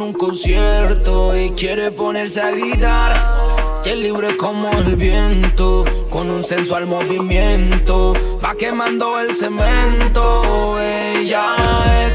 en un concierto y quiere ponerse a gritar. Que el libro es como el viento, con un sensual movimiento, va quemando el cemento. Ella es.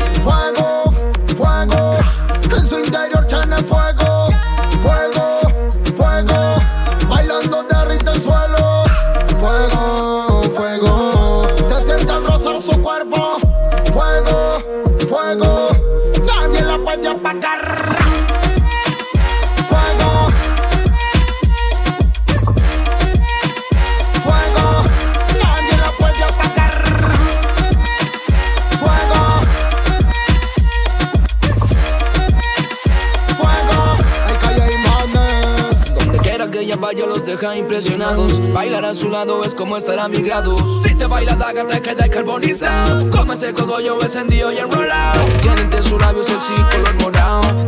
impresionados. Bailar a su lado es como estar a mi grado. Si te baila daga, te queda carbonizado. Come ese cogollo encendido y enrolado. Tienen de sus labios sexy color morado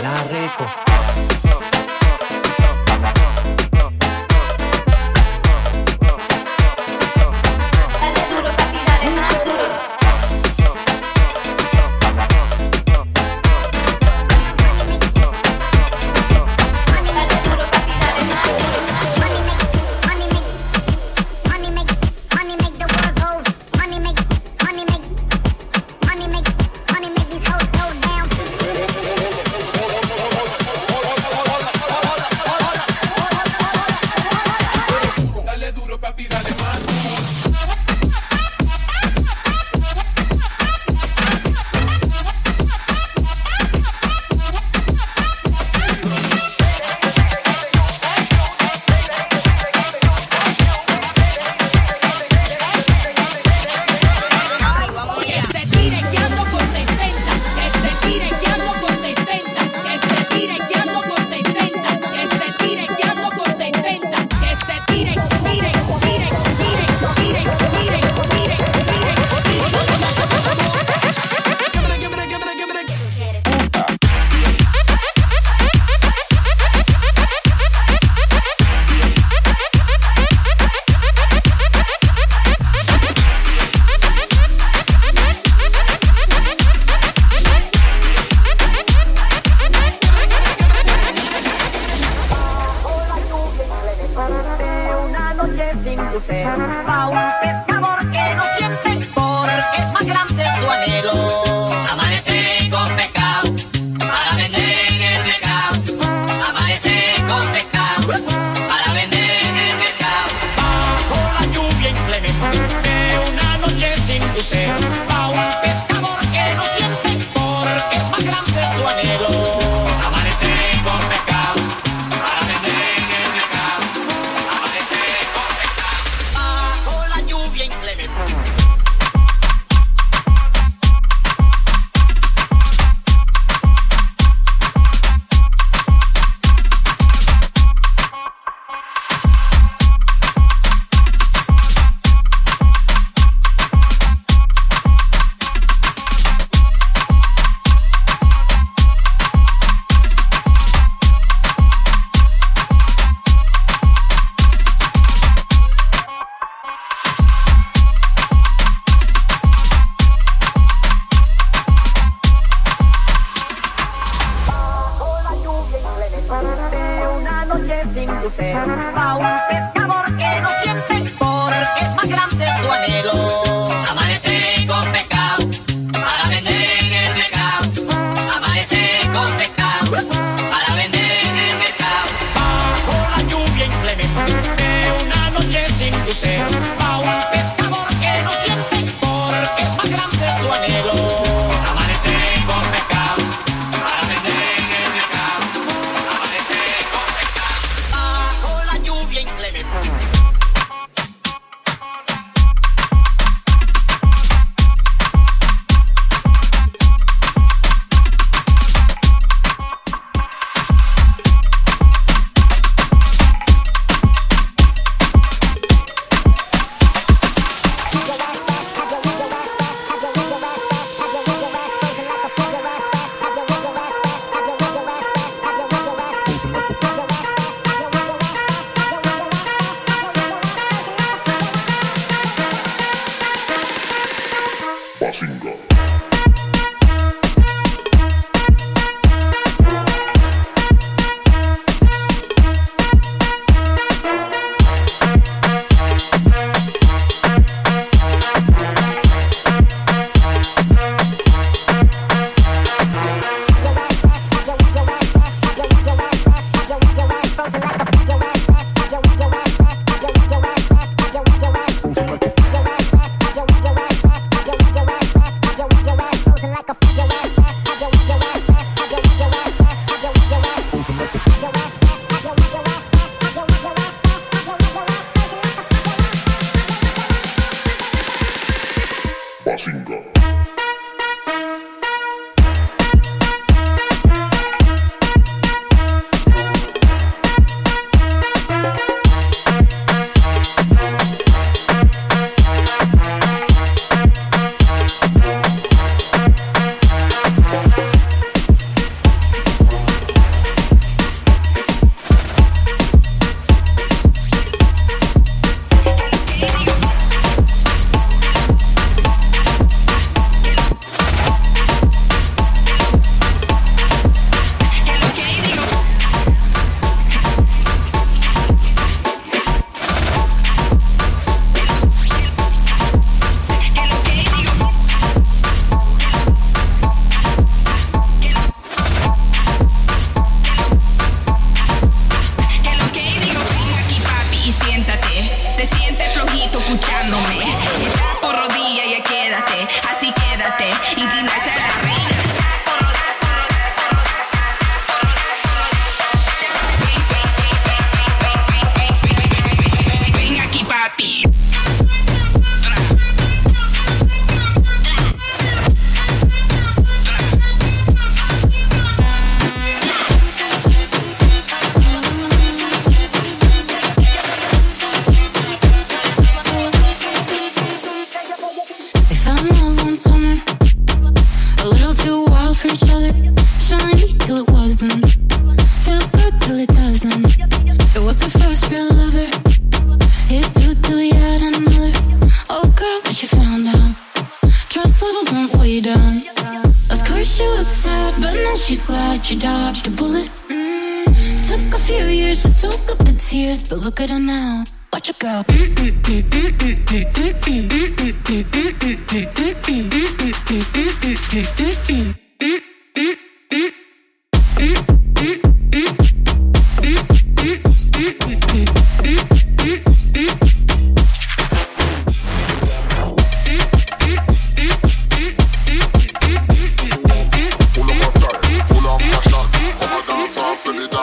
baila rico.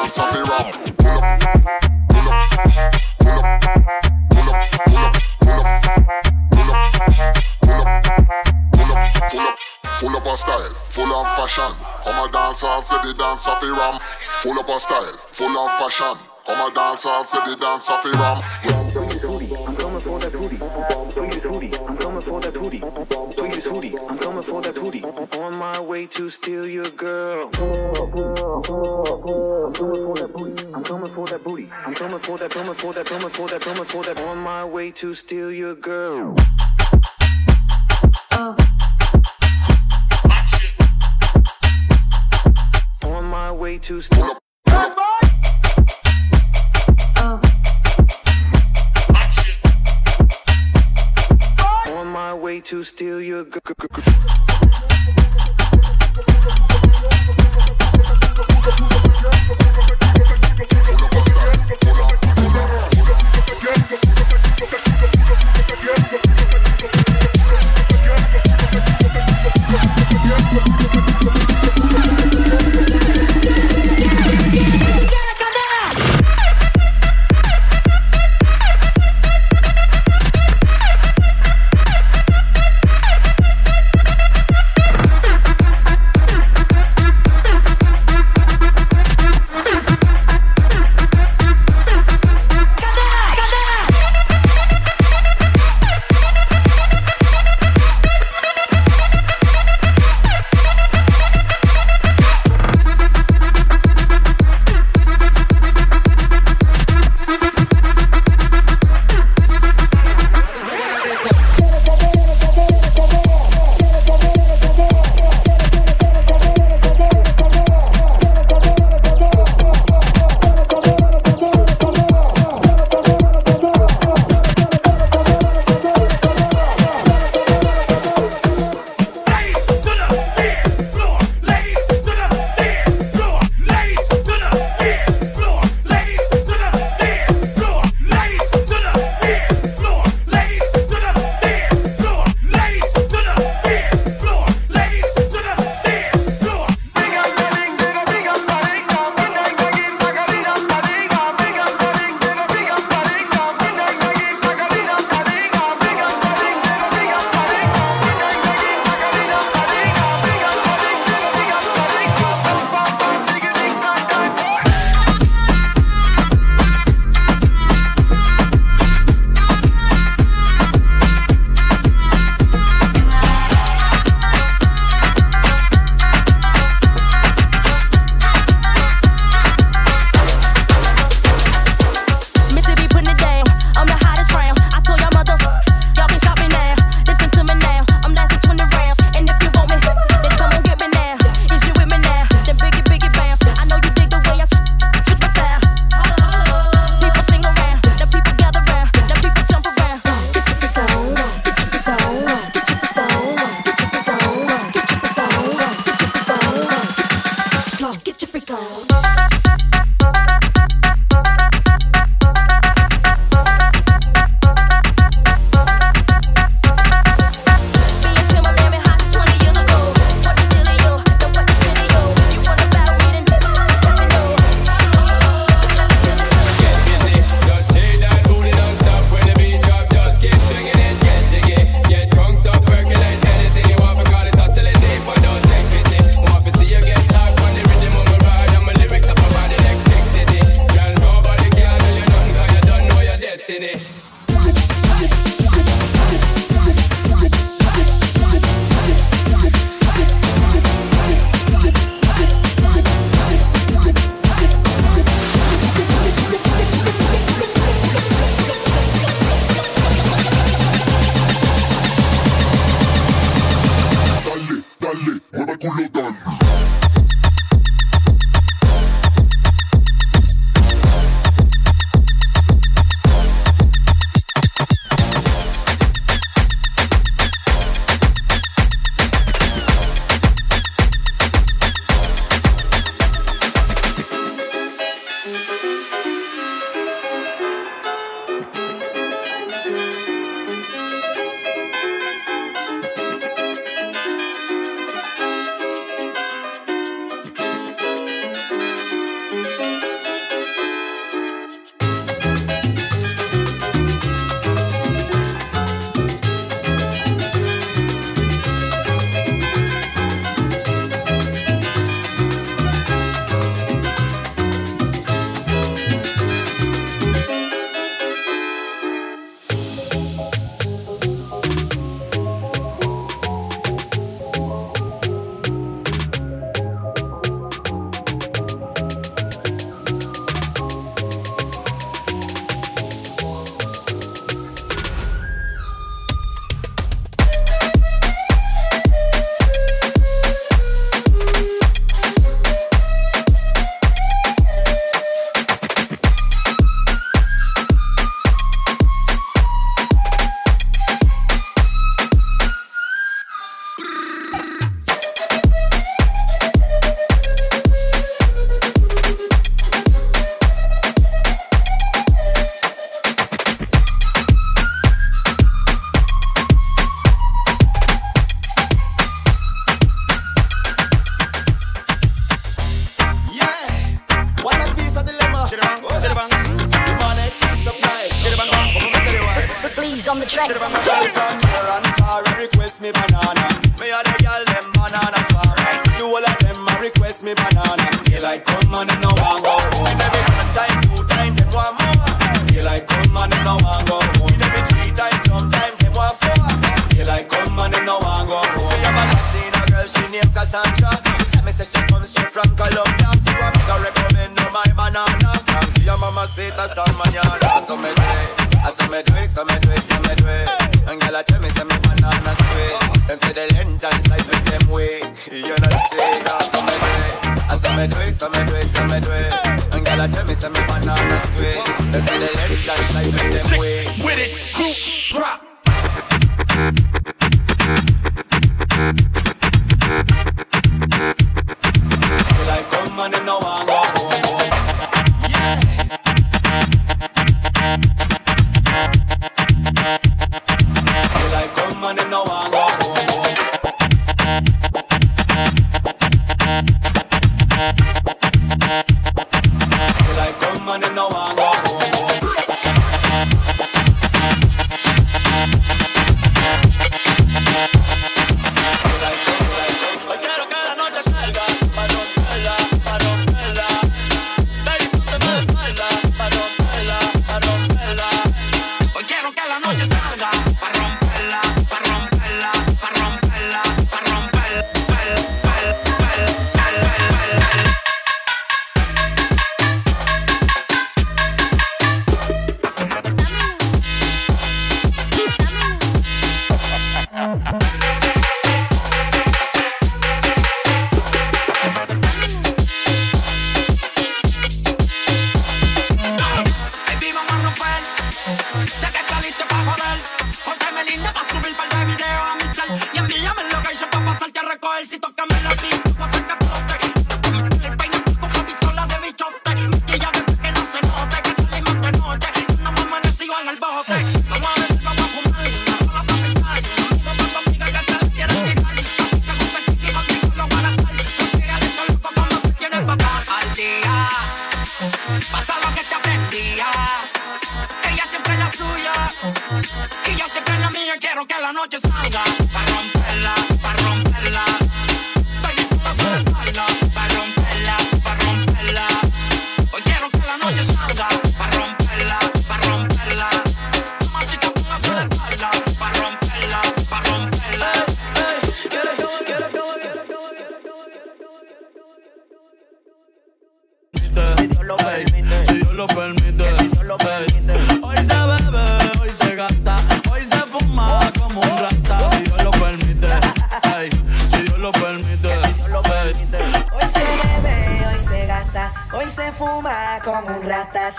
dance of the ram. Pull up, pull up, pull up, pull up, pull up, pull up, pull up, pull up, pull up, pull up. Full up a style, full on fashion. Come a dance and say the dance of the ram. Full up a style, full on fashion. Come a dance and say the dance of the ram. I'm coming for that booty. I'm coming for that booty. I'm coming for that booty. On my way to steal your girl. I'm coming for that booty. I'm coming for that, booty. I'm coming for that, coming for that, coming for that. On my way to steal your girl. Oh. On my way to steal. To steal your me it, so me it, so me it. And tell me, say me banana sweet. The like them way. With it, crew, drop.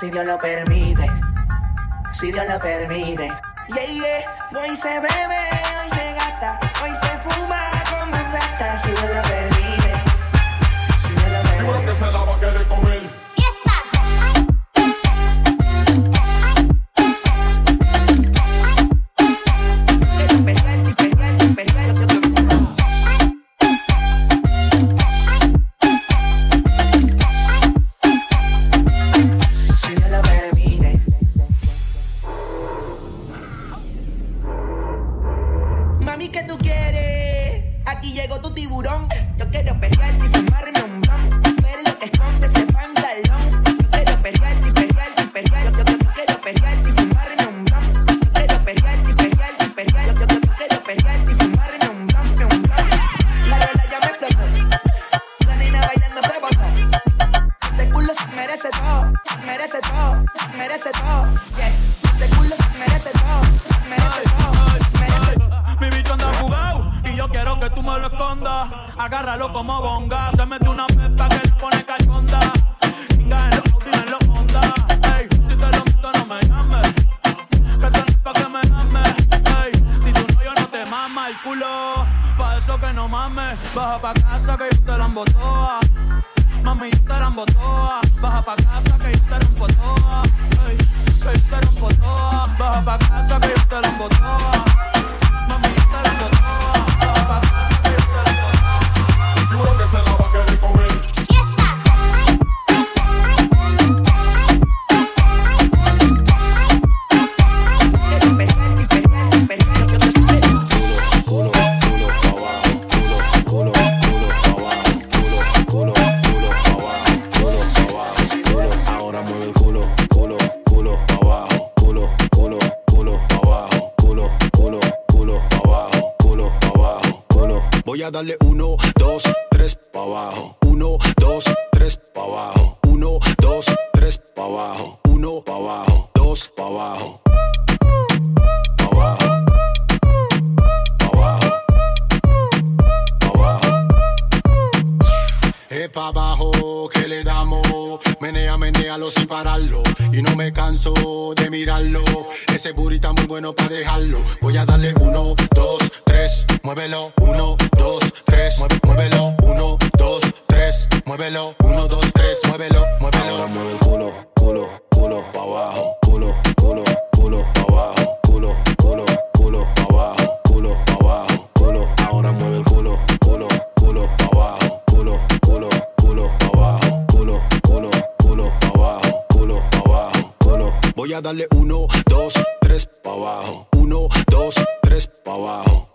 si Dios lo permite, si Dios lo permite. Yeah, yeah, hoy se bebe, hoy se como todo. Que le damos. Menea, menealo sin pararlo. Y no me canso de mirarlo. Ese burrito muy bueno para dejarlo. Voy a darle uno, dos, tres. Muévelo. Uno, dos, tres. Muévelo. Uno, dos, tres. Muévelo. Uno, dos, tres. Muévelo. Muévelo. Ahora mueve el culo, culo, culo pa' abajo. Culo, culo a darle uno, dos, tres pa' abajo. Uno, dos, tres pa' abajo.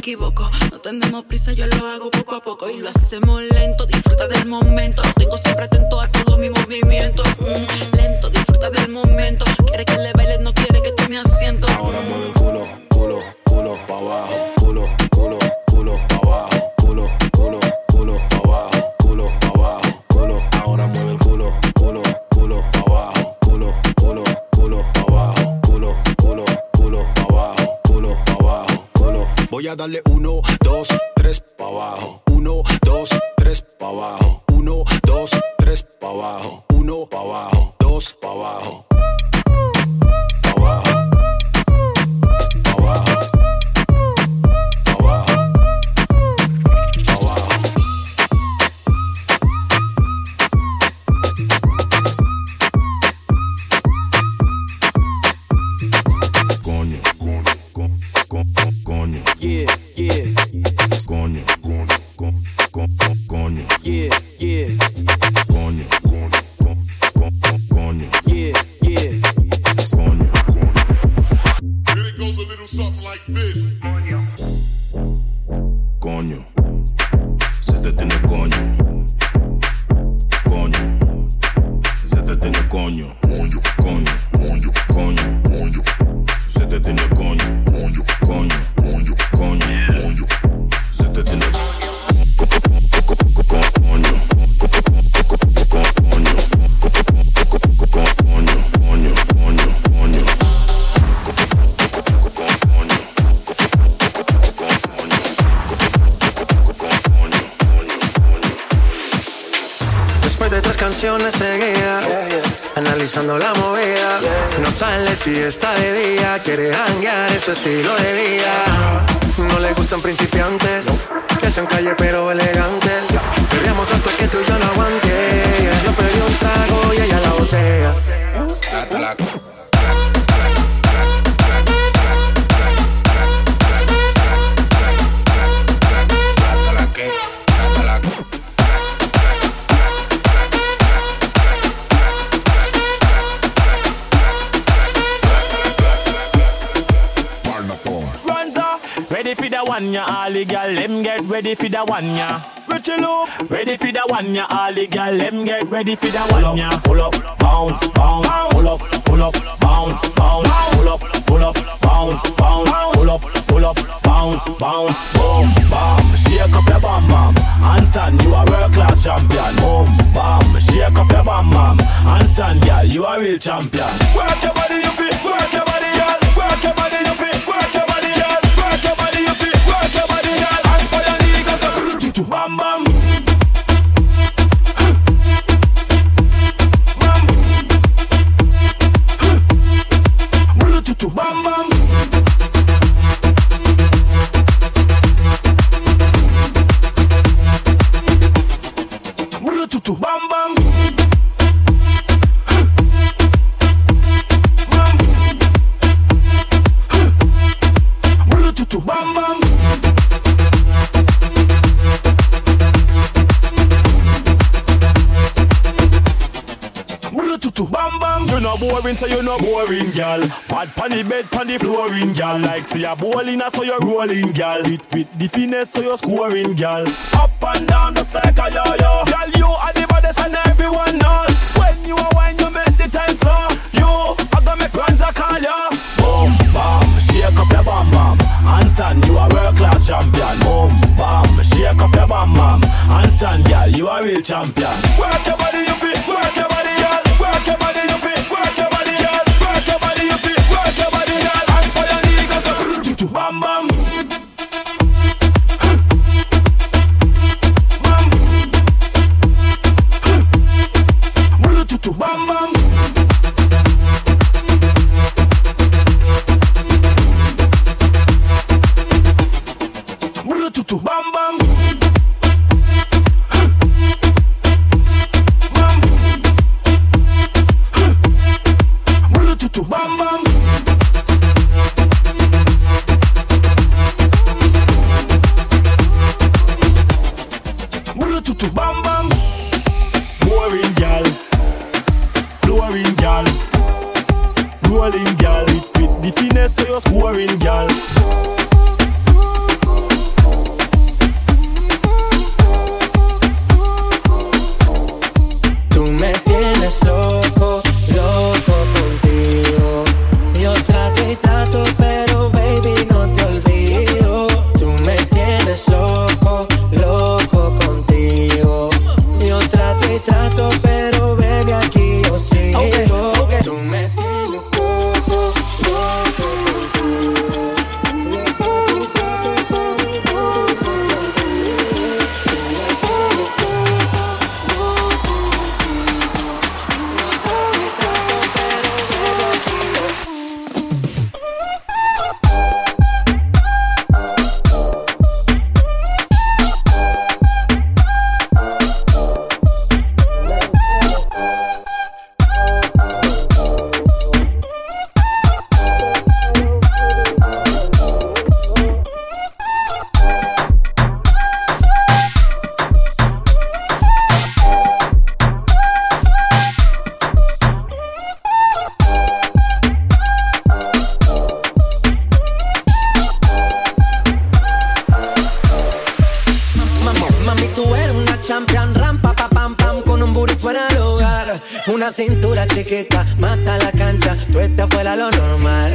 Equivoco. No tenemos prisa, yo lo hago poco a poco. Y lo hacemos lento, disfruta del momento. Tengo siempre atento a todo mi movimiento. Mm, lento, disfruta del momento. Quiere que le baile, no quiere que tome asiento. Ahora mueve el culo, culo, culo pa' abajo. Culo, culo, culo pa' abajo. Darle uno, dos, tres pa' abajo. Uno, dos, tres pa' abajo. Uno, dos, tres pa' abajo. Uno pa' abajo. Dos. Pa' abajo. Estilo de vida. No le gustan principiantes Que sean calle pero elegantes. Perreamos hasta que tú y yo no aguante Yo pedí un trago y ella la botella one ya, all the gal, them get ready for the one ya. Richie Loop, ready for the one ya, all the gal, them get ready for the one ya. Pull up, bounce, bounce, pull up, pull up, bounce, bounce, pull up, pull up, bounce, bounce, pull up, pull up, bounce, bounce, boom, bam, shake up your bam bam, and stand, you a world class champion. Boom, bam, shake up your bam bam, and stand, girl, you a real champion. Work your body, you fit, work your body, bam bam. No boring, gal. Pad pan the bed, pan the flooring, gal. Like say a bowling, so you're rolling, gal. With with the finesse, so you're scoring, gal. Up and down, just like a yo-yo. Gal, you are the baddest and everyone knows. When you are wine, you make the time slow. You, I gonna make runs, I call you. Boom, bam, shake up your bam bam. Handstand, you a world class champion. Boom, bam, shake up your bam bam. Handstand, gal, you a real champion. Cintura chiquita, mata la cancha, tú estás fuera lo normal.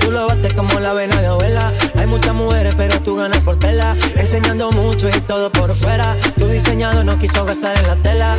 Tú lo bates como la vena de abuela. Hay muchas mujeres, pero tú ganas por pela. Enseñando mucho y todo por fuera. Tu diseñado no quiso gastar en la tela.